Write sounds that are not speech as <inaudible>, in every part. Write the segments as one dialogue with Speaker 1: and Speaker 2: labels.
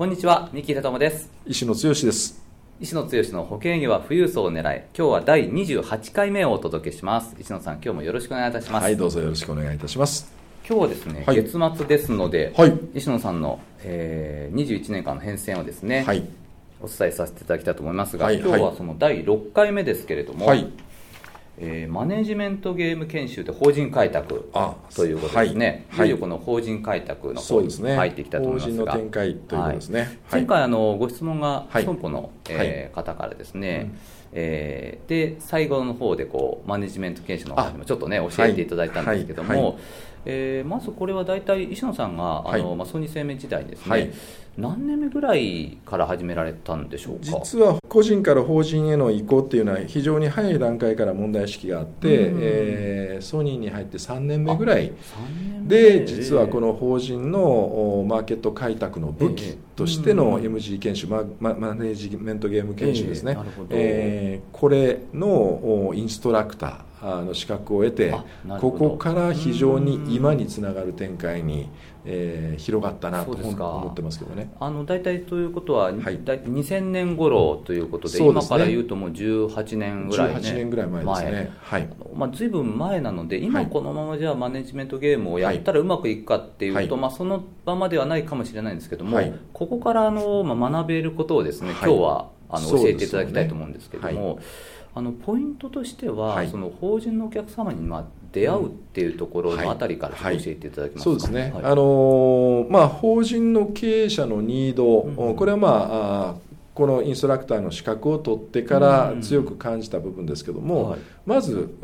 Speaker 1: こんにちは三木忠です。
Speaker 2: 石野剛です。
Speaker 1: 石野剛の保険業は富裕層を狙い今日は第28回目をお届けします。石野さん今日もよろしくお願いいたします。
Speaker 2: はいどうぞよろしくお願いいたします。
Speaker 1: 今日はですね、はい、月末ですので、はい、石野さんの、えー、21年間の変遷をですね、はい、お伝えさせていただきたいと思いますが、はい、今日はその第6回目ですけれども、はいえー、マネジメントゲーム研修と法人開拓ということですね、はい、い。よいよこの法人開拓の方に入っていきたいと思いますが、
Speaker 2: 法人の展開ということですね、はい、
Speaker 1: 前回あのご質問が損保の、えー、方からですね、うん。えー、で最後の方でこうマネジメント研修の方にもちょっとね教えていただいたんですけども、はい。はい、えー、まずこれは大体石野さんがあの、まあ、ソニー生命時代ですね、何年目ぐらいから始められたんでしょうか？
Speaker 2: 実は個人から法人への移行っていうのは非常に早い段階から問題意識があって、うん、えー、ソニーに入って3年目ぐらい。で実はこの法人のマーケット開拓の武器としての MG 研修、ママネジメントゲーム研修ですね、えー、これのインストラクターあの資格を得てここから非常に今につながる展開に、えー、広がったなと思ってますけどね。
Speaker 1: あの大体ということは、はい、2000年頃ということで、ね、今から言うともう18年ぐらい、ね、
Speaker 2: 18年ぐらい前ですね、
Speaker 1: はい。まあ、随分前なので今このままじゃマネジメントゲームをやったらうまくいくかっていうと、はい、まあ、そのままではないかもしれないんですけども、はい、ここからあの、まあ、学べることをですね、今日はあの教えていただきたいと思うんですけども。あのポイントとしては、はい、その法人のお客様にまあ出会うっていうところのあたりから教えていただけますか、
Speaker 2: そうですね、あのまあ、法人の経営者のニード、うん、これは、まあ、このインストラクターの資格を取ってから強く感じた部分ですけども、まず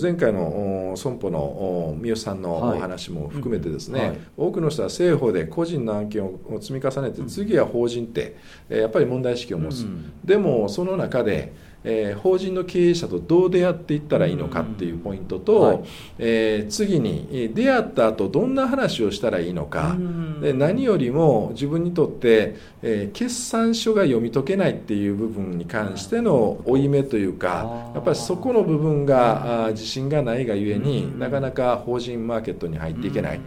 Speaker 2: 前回の損保の三好さんのお話も含めてですね、多くの人は政法で個人の案件を積み重ねて次は法人ってやっぱり問題意識を持つ、でもその中でえー、法人の経営者とどう出会っていったらいいのかっていうポイントと、はい、えー、次に出会った後どんな話をしたらいいのか、で何よりも自分にとって、えー、決算書が読み解けないっていう部分に関しての負い目というかやっぱりそこの部分が自信がないがゆえになかなか法人マーケットに入っていけない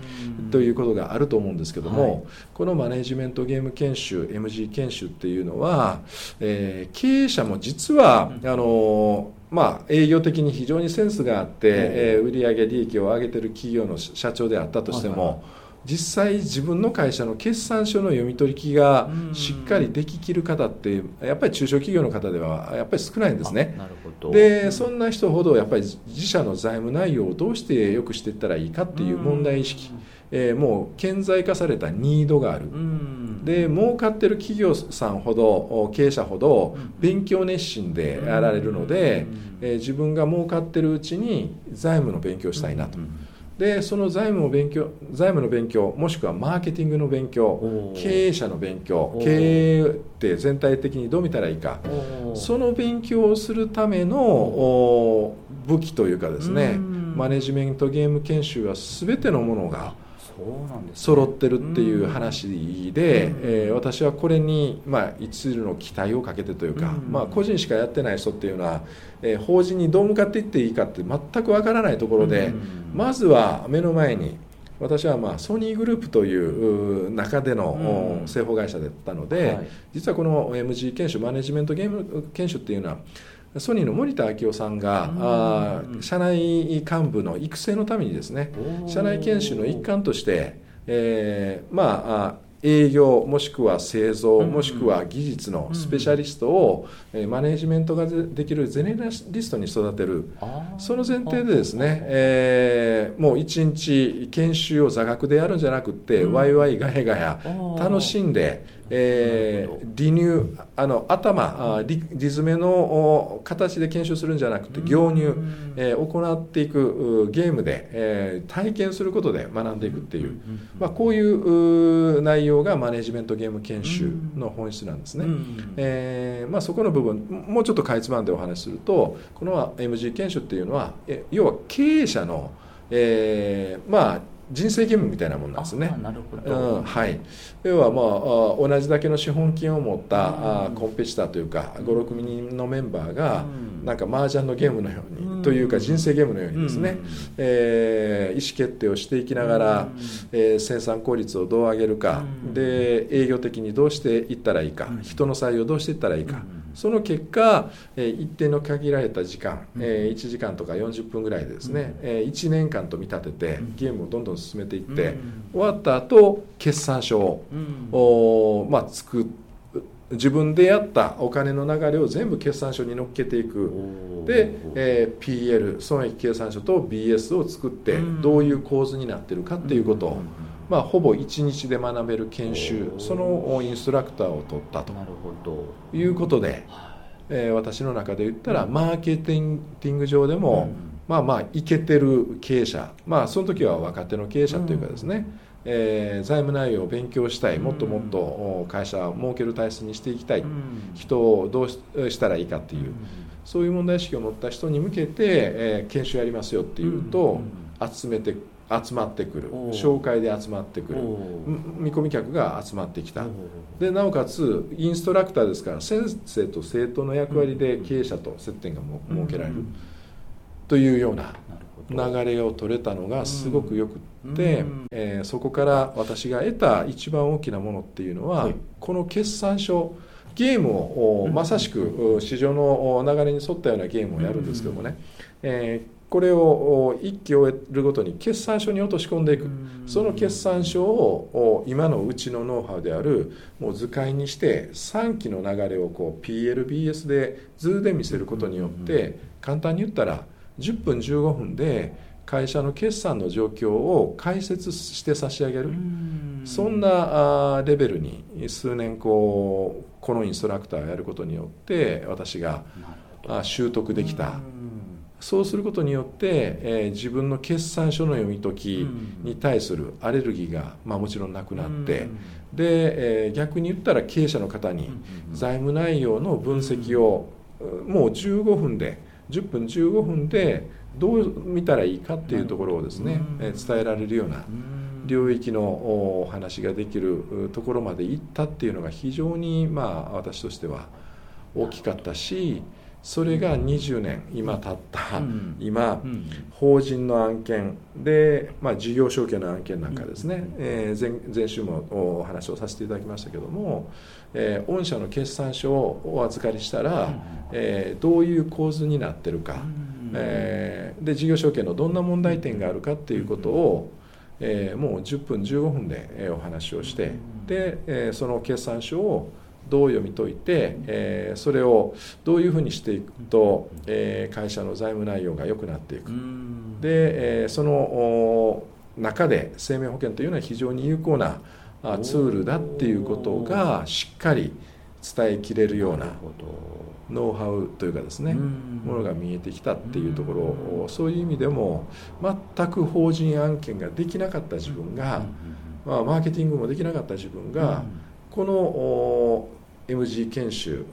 Speaker 2: ということがあると思うんですけども、はい、このマネジメントゲーム研修 MG 研修っていうのは、えー、経営者も実はあのまあ、営業的に非常にセンスがあって、えー、売上利益を上げてる企業の社長であったとしても、実際自分の会社の決算書の読み取り機がしっかりでききる方ってやっぱり中小企業の方ではやっぱり少ないんですね。でそんな人ほどやっぱり自社の財務内容をどうして良くしていったらいいかっていう問題意識えー、もう顕在化されたニードがある、で儲かってる企業さんほど経営者ほど勉強熱心でやられるので、えー、自分が儲かってるうちに財務の勉強したいなと。でその財務の勉強財務の勉強もしくはマーケティングの勉強経営者の勉強経営って全体的にどう見たらいいか。その勉強をするための武器というかですねマネジメントゲーム研修は全てのものが揃ってるっていう話で、えー、私はこれに、まあ、一縷の期待をかけてというか、まあ、個人しかやってない人っていうのは、えー、法人にどう向かっていっていいかって全くわからないところで、まずは目の前に私はまあソニーグループという中での製法会社だったので、はい、実はこの MG 研修マネジメントゲーム研修っていうのはソニーの森田昭夫さんが、あ社内幹部の育成のためにですね社内研修の一環として、えー、まあ営業もしくは製造もしくは技術のスペシャリストをマネジメントができるゼネラリストに育てる。その前提でですね、えー、もう一日研修を座学でやるんじゃなくてワイワイガヤガヤ楽しんでえー、離乳あの頭あリリズメの形で研修するんじゃなくて行入、えー、行っていくゲームで、えー、体験することで学んでいくっていう、まあ、こういう内容がマネジメントゲーム研修の本質なんですね、えーまあ、そこの部分もうちょっとかいつまんでお話しするとこの MG 研修っていうのは要は経営者の、えー、まあ人生ゲームみたいなもんなんですね。
Speaker 1: なるほど、
Speaker 2: うん、はい、要は、まあ、同じだけの資本金を持った、うん、コンペティターというか56人のメンバーが、うん、なんか麻雀のゲームのように、うん、というか人生ゲームのようにですね、うん、えー、意思決定をしていきながら、うん、えー、生産効率をどう上げるか、で営業的にどうしていったらいいか、人の採用どうしていったらいいか。その結果、えー、一定の限られた時間、えー、1時間とか40分ぐらいでですね、うん、えー、1年間と見立ててゲームをどんどん進めていって、うん、終わった後決算書を、うん、まあ、作自分でやったお金の流れを全部決算書に乗っけていく。で、えー、PL 損益計算書と BS を作ってどういう構図になってるかっていうこと。を、まあ、ほぼ1日で学べる研修そのインストラクターを取ったと。いうことで、えー、私の中で言ったら、マーケティング上でも、まあまあいけてる経営者。まあその時は若手の経営者というかですね、えー、財務内容を勉強したい。もっともっと会社を儲ける体質にしていきたい、人をどうしたらいいかっていう、そういう問題意識を持った人に向けて、えー、研修やりますよっていうと、集めて集まってくる。紹介で集まってくる。見込み客が集まってきた。でなおかつインストラクターですから先生と生徒の役割で経営者と接点が設けられる。というような流れを取れたのがすごくよくって、えー、そこから私が得た一番大きなものっていうのは、はい、この決算書ゲームをまさしく市場の流れに沿ったようなゲームをやるんですけどもね、えーこれを1期終えるごとに決算書に落とし込んでいく。その決算書を今のうちのノウハウであるもう図解にして3期の流れをこう PLBS で図で見せることによって簡単に言ったら10分15分で会社の決算の状況を解説して差し上げる。そんなレベルに数年こうこのインストラクターをやることによって私が習得できた。そうすることによって、えー、自分の決算書の読み解きに対するアレルギーが、まあ、もちろんなくなって、で、えー、逆に言ったら経営者の方に財務内容の分析をもう15分で10分15分でどう見たらいいかっていうところをですね、えー、伝えられるような領域のお話ができるところまで行ったっていうのが非常にまあ私としては大きかったし、それが20年今経った、今、法人の案件で、まあ、事業承継の案件なんかですね、えー、前前週もお話をさせていただきましたけども、えー、御社の決算書をお預かりしたら、えー、どういう構図になってるか、えー、で事業承継のどんな問題点があるかっていうことを、えー、もう10分15分でお話をしてで、えー、その決算書をどう読み解いて、えー、それをどういうふうにしていくと、えー、会社の財務内容が良くなっていく。で、えー、その中で生命保険というのは非常に有効なツールだっていうことがしっかり伝えきれるようなノウハウというかですねものが見えてきたっていうところそういう意味でも全く法人案件ができなかった自分が、まあ、マーケティングもできなかった自分がこの MG 研修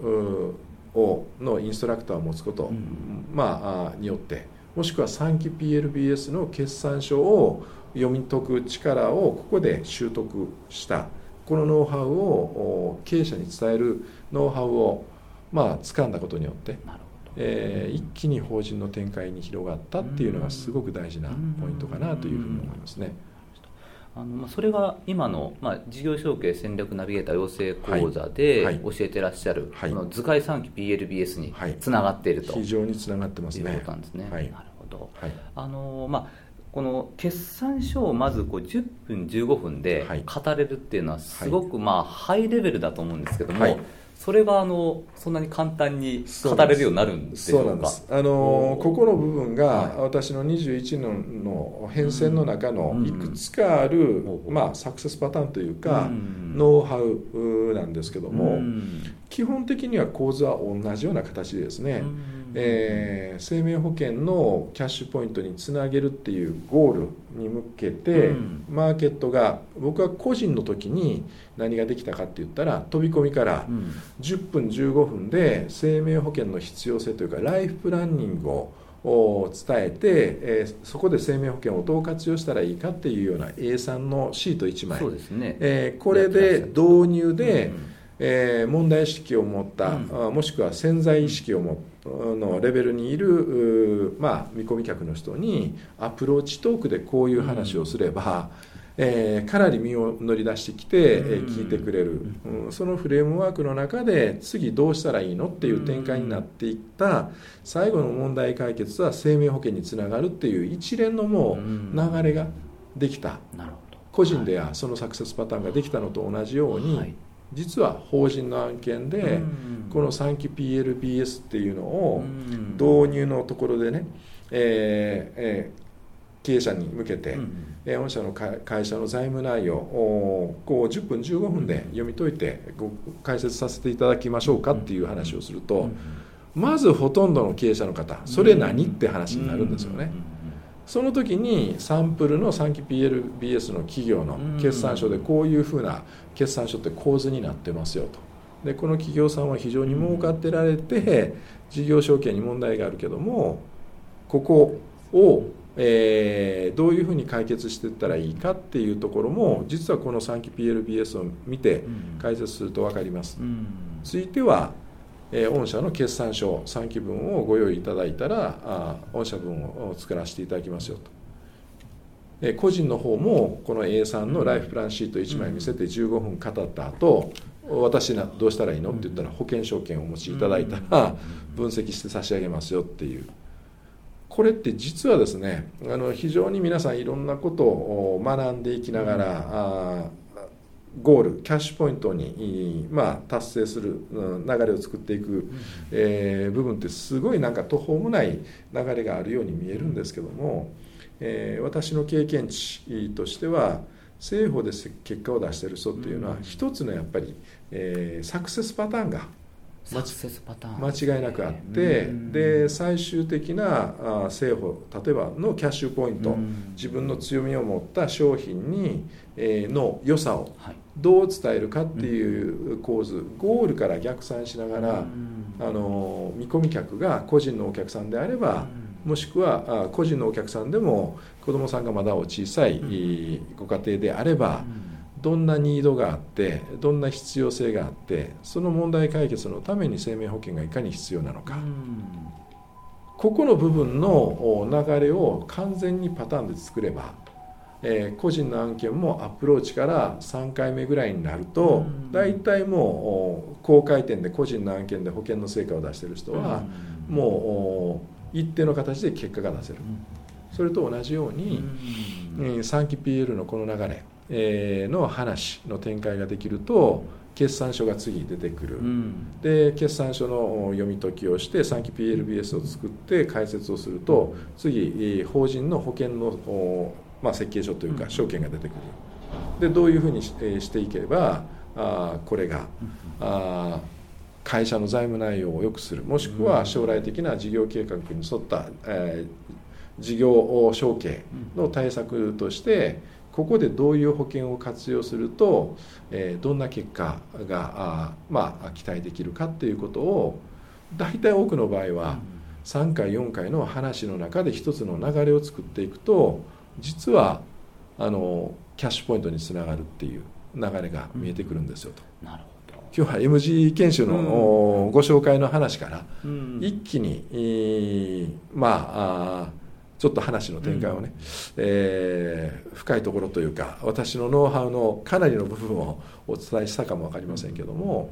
Speaker 2: をのインストラクターを持つこと、うん、まあ、によってもしくは3期 PLBS の決算書を読み解く力をここで習得した。このノウハウを経営者に伝えるノウハウを、まあ掴んだことによって、えー、一気に法人の展開に広がったっていうのがすごく大事なポイントかなというふうに思いますね。
Speaker 1: あのまあ、それが今の、まあ、事業承継戦略ナビゲーター養成講座で教えてらっしゃる、はい、この図解3期 PLBS につながっていると、
Speaker 2: はい、非常につながってますね。
Speaker 1: いうことなんですね。はい、なるほど、あのまあこの決算書をまずこう10分15分で語れるっていうのはすごくまあハイレベルだと思うんですけども、それがあのそんなに簡単に語れるようになるんでしょうか？
Speaker 2: あのここの部分が私の21年の変遷の中のいくつかある、まあ、サクセスパターンというか、ノウハウなんですけども、基本的には構図は同じような形でですね、えー、生命保険のキャッシュポイントにつなげるっていうゴールに向けて、マーケットが僕は個人の時に何ができたかって言ったら飛び込みから10分15分で生命保険の必要性というかライフプランニングを伝えて、えー、そこで生命保険をどう活用したらいいかっていうような A3 のシート1枚。
Speaker 1: そうですね、
Speaker 2: えー、これで導入で、うん。えー、問題意識を持った、うん、もしくは潜在意識を持のレベルにいる、まあ、見込み客の人にアプローチトークでこういう話をすれば、うん、えー、かなり身を乗り出してきて、えー、聞いてくれる、うん、そのフレームワークの中で次どうしたらいいのっていう展開になっていった最後の問題解決は生命保険につながるっていう一連のもう流れができた。個人ではそのサクセスパターンができたのと同じように、はい実は法人の案件で、この3期 PLBS っていうのを導入のところでね、えーえー、経営者に向けて、うん、御社の会社の財務内容をこう10分15分で読み解いてご解説させていただきましょうかっていう話をすると、まずほとんどの経営者の方それ何って話になるんですよね。その時にサンプルの3期 PLBS の企業の決算書でこういうふうな決算書って構図になってますよと。でこの企業さんは非常に儲かってられて事業承継に問題があるけどもここを、えー、どういうふうに解決していったらいいかっていうところも実はこの3期 PLBS を見て解説すると分かります。ついてはえー、御社の決算書3期分をご用意いただいたらあ御社分を作らせていただきますよと、えー、個人の方もこの A3 のライフプランシート1枚見せて15分語った後私などうしたらいいの？って言ったら保険証券をお持ちいただいたら分析して差し上げますよっていう。これって実はですねあの非常に皆さんいろんなことを学んでいきながら、あゴールキャッシュポイントに、まあ、達成する、うん、流れを作っていく、うん、えー、部分ってすごいなんか途方もない流れがあるように見えるんですけども、えー、私の経験値としては政府で結果を出している人っていうのは、一つのやっぱり、えー、サクセスパターンが間違いなくあってで最終的な政府例えばのキャッシュポイント自分の強みを持った商品に、えー、の良さをどう伝えるかっていう構図ゴールから逆算しながらあの見込み客が個人のお客さんであればもしくは個人のお客さんでも子どもさんがまだお小さいご家庭であれば、どんなニードがあってどんな必要性があってその問題解決のために生命保険がいかに必要なのか、ここの部分の流れを完全にパターンで作れば、えー、個人の案件もアプローチから3回目ぐらいになると大体もう高回転で個人の案件で保険の成果を出してる人はもう一定の形で結果が出せる。それと同じように3期 PL のこの流れ。えの話の展開ができると決算書が次出てくる、うん、で決算書の読み解きをして3期 PLBS を作って解説をすると次法人の保険の、まあ、設計書というか証券が出てくる。でどういうふうにしていけばあこれがあ会社の財務内容を良くする。もしくは将来的な事業計画に沿った、えー、事業承継の対策として、ここでどういう保険を活用すると、えー、どんな結果があ、まあ、期待できるかっていうことを大体多くの場合は3回4回の話の中で一つの流れを作っていくと実はあのキャッシュポイントにつながるっていう流れが見えてくるんですよと。
Speaker 1: なるほど。
Speaker 2: 今日は MG 研修の、ご紹介の話から、一気に、まああちょっと話の展開をね、うん、えー、深いところというか私のノウハウのかなりの部分をお伝えしたかも分かりませんけども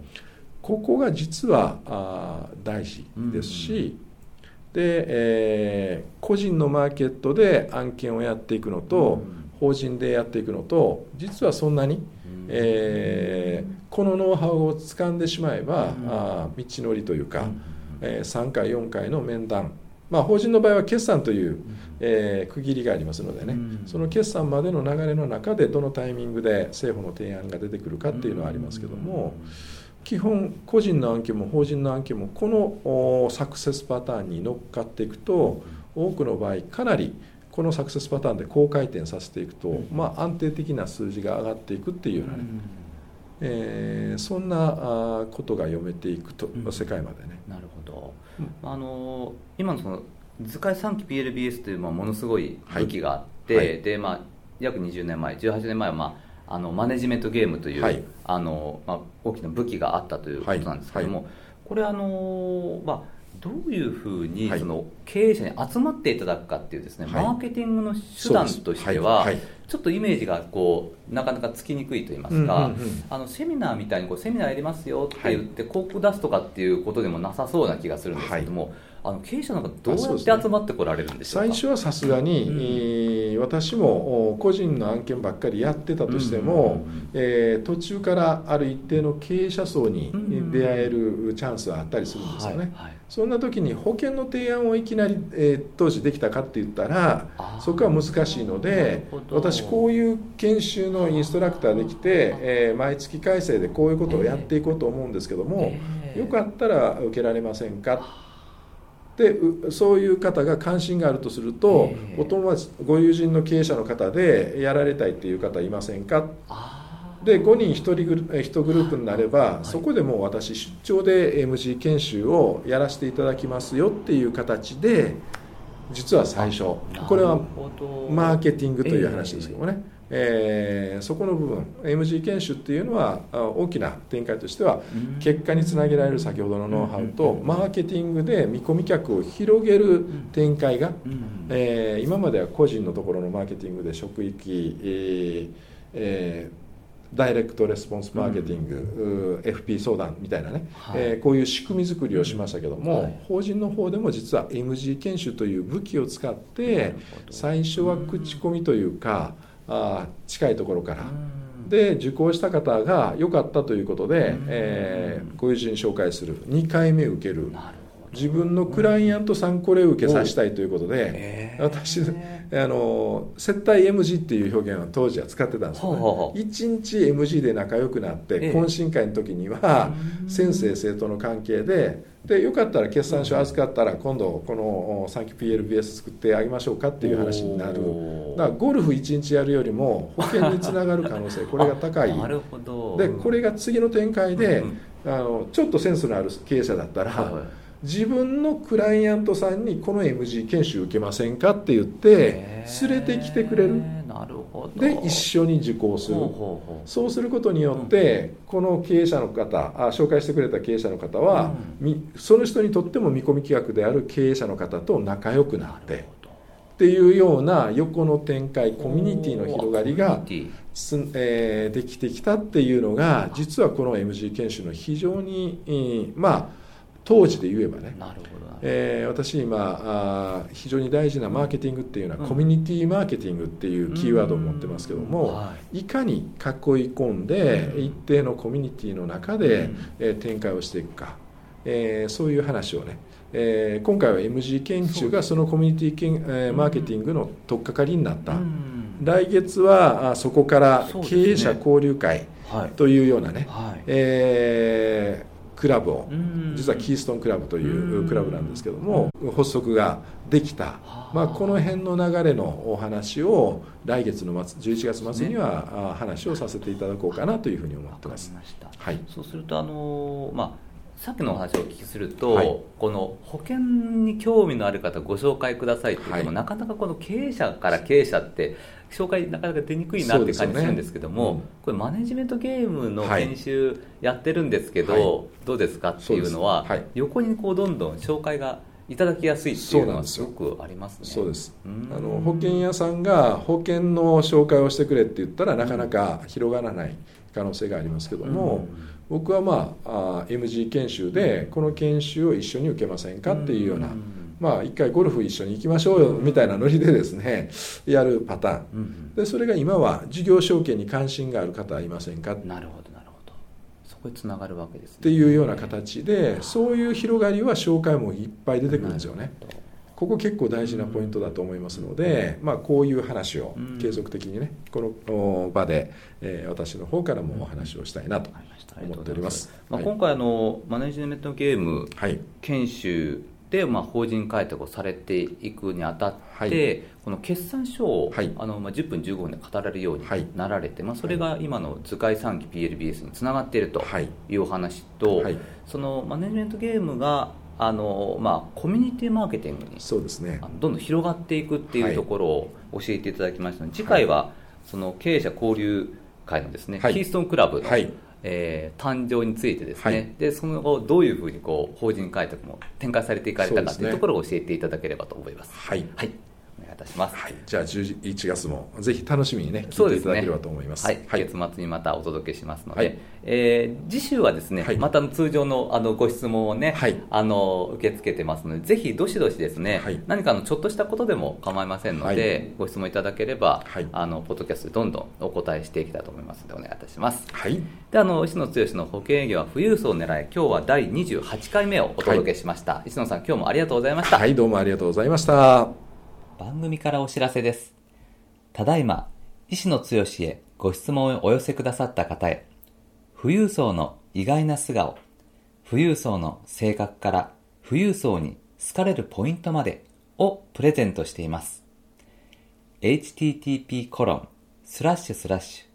Speaker 2: ここが実はあ大事ですし、うん、で、えー、個人のマーケットで案件をやっていくのと、うん、法人でやっていくのと実はそんなに、えー、このノウハウを掴んでしまえば、あ道のりというか、えー、3回4回の面談まあ、法人の場合は決算という、えー、区切りがありますのでね、その決算までの流れの中でどのタイミングで政府の提案が出てくるかっていうのはありますけども、基本個人の案件も法人の案件もこのサクセスパターンに乗っかっていくと多くの場合かなりこのサクセスパターンで高回転させていくと、まあ、安定的な数字が上がっていくっていうようなね、えー、そんなことが読めていくと、世界までね。
Speaker 1: なるほど、あの今のその図解3期 PLBS というまあものすごい武器があって、はい、でまあ、約20年前18年前は、まあ、あのマネジメントゲームという、はい、あのまあ、大きな武器があったということなんですけども、はい、これあの、まあ、どういうふうにその経営者に集まっていただくかっていうですね、マーケティングの手段としては、ちょっとイメージがこうなかなかつきにくいと言いますか、あのセミナーみたいにこうセミナーやりますよって言って広告出すとかっていうことでもなさそうな気がするんですけども、あの経営者の方どうやって集まってこられるんでしょう
Speaker 2: か、ね、最初はさすがに、うん、私も個人の案件ばっかりやってたとしても、うん、えー、途中からある一定の経営者層に出会えるチャンスはあったりするんですよね、そんな時に保険の提案をいきなり、えー、当時できたかって言ったらそこは難しいので私こういう研修のインストラクターできて、えー、毎月改正でこういうことをやっていこうと思うんですけども、えー、よかったら受けられませんか？でそういう方が関心があるとすると、えー、お友達ご友人の経営者の方でやられたいっていう方いませんか？で5人1人グル1グループになれば、はい、そこでもう私出張で MG 研修をやらせていただきますよっていう形で実は最初。これはマーケティングという話ですけどもね、えーえー、そこの部分 MG 研修っていうのは大きな展開としては結果につなげられる先ほどのノウハウとマーケティングで見込み客を広げる展開が、えー、今までは個人のところのマーケティングで職域、えーえーダイレクトレスポンスマーケティング、うん、FP 相談みたいなね、はい、えー、こういう仕組み作りをしましたけども、はい、法人の方でも実は MG 研修という武器を使って最初は口コミというか、あ近いところから。で受講した方が良かったということで、えー、ご友人紹介する。2回目受ける。自分のクライアントさんこれを受けさせたいということで、私あの接待 MG っていう表現は当時は使ってたんですけど、ね、1日 MG で仲良くなって懇親会の時には先生生徒の関係ででよかったら決算書預かったら今度この3期 PLBS 作ってあげましょうかっていう話になる。だからゴルフ1日やるよりも保険につながる可能性 <laughs> これが高い。
Speaker 1: なるほど。
Speaker 2: でこれが次の展開で、あのちょっとセンスのある経営者だったら、はい自分のクライアントさんにこの MG 研修受けませんかって言って連れてきてくれる。
Speaker 1: なるほ
Speaker 2: ど。で一緒に受講する。そうすることによって、この経営者の方あ紹介してくれた経営者の方は、うん、その人にとっても見込み企画である経営者の方と仲良くなってっていうような横の展開コミュニティの広がりがつ、えー、できてきたっていうのが実はこの MG 研修の非常に、えー、まあ当時で言えばね、えー、私今あ非常に大事なマーケティングっていうのは、うん、コミュニティマーケティングっていうキーワードを持ってますけども、はい、いかに囲い込んで、一定のコミュニティの中で、えー、展開をしていくか、えー、そういう話をね。えー、今回は MG 研修がそのコミュニティけん、えー、マーケティングの取っかかりになった、うん、来月はあそこから経営者交流会というようなね、はい、えークラブを実はキーストンクラブというクラブなんですけども発足ができた、まあ、この辺の流れのお話を来月の末11月末には話をさせていただこうかなというふうに思ってます。
Speaker 1: はい、そうするとあの、まあさっきのお話をお聞きすると、はい、この保険に興味のある方ご紹介くださいって言っても、はい、なかなかこの経営者から経営者って紹介なかなか出にくいなって感じするんですけども、ねうん、これマネジメントゲームの研修やってるんですけど、はい、どうですかっていうのは、はい、横にこうどんどん紹介がいただきやすいっていうのはすごくありますね。
Speaker 2: そうです。あの保険屋さんが保険の紹介をしてくれって言ったらなかなか広がらない可能性がありますけども、うん、僕はまああ MG 研修でこの研修を一緒に受けませんか？っていうような、まあ一回ゴルフ一緒に行きましょうよみたいなノリでですねやるパターン、でそれが今は事業承継に関心がある方はいませんか？
Speaker 1: なるほどなるほど。そこにつながるわけですね。
Speaker 2: っていうような形でそういう広がりは紹介もいっぱい出てくるんですよね。ここ結構大事なポイントだと思いますので、まあ、こういう話を継続的にねこの場で、えー、私の方からもお話をしたいなと思っております。
Speaker 1: まあ、今回あのマネジメントゲーム研修で、まあ、法人開拓をされていくにあたって、はい、この決算書を、はい、あのまあ、10分15分で語られるようになられて、はい、まあ、それが今の図解3期 PLBS につながっているとい。うお話と、そのマネジメントゲームがあのまあ、コミュニティマーケティングにそうです、ね、どんどん広がっていくっていうところを教えていただきましたので、次回はその経営者交流会のですね、キーストンクラブの、えー、誕生についてですね、はい、でその後どういうふうにこう法人開拓も展開されていかれたかというところを教えていただければと思います。
Speaker 2: はい、
Speaker 1: はいいたします、
Speaker 2: はい、じゃあ11月もぜひ楽しみにね聞いていただければと思います、
Speaker 1: ね、はい、月末にまたお届けしますので、はい、えー、次週はですね、はい、また通常のあのご質問をね、はい、あの受け付けてますのでぜひどしどしですね、はい、何かのちょっとしたことでも構いませんので、ご質問いただければ、あのポッドキャストでどんどんお答えしていきたいと思いますのでお願い。いたします、
Speaker 2: はい、
Speaker 1: であの石野剛の保険営業は富裕層を狙い今日は第28回目をお届けしました、石野さん今日もありがとうございました。
Speaker 2: はいどうもありがとうございました
Speaker 1: 番組からお知らせです。ただいま、石野剛へご質問をお寄せくださった方へ、富裕層の意外な素顔、富裕層の性格から富裕層に好かれるポイントまでをプレゼントしています。http コロンスラッシュスラッシュ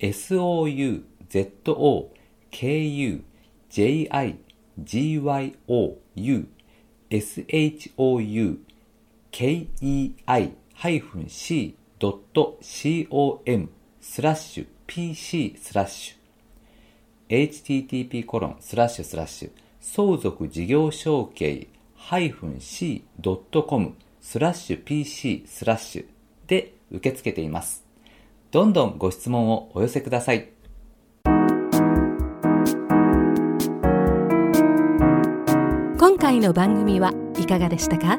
Speaker 1: souzokujigyou shou kei-c.com スラッシュ pc スラッシュ http コロンスラッシュスラッシュ相続事業承継 -c.com スラッシュ pc スラッシュで受け付けています。どんどんご質問をお寄せください。
Speaker 3: 今回の番組はいかがでしたか？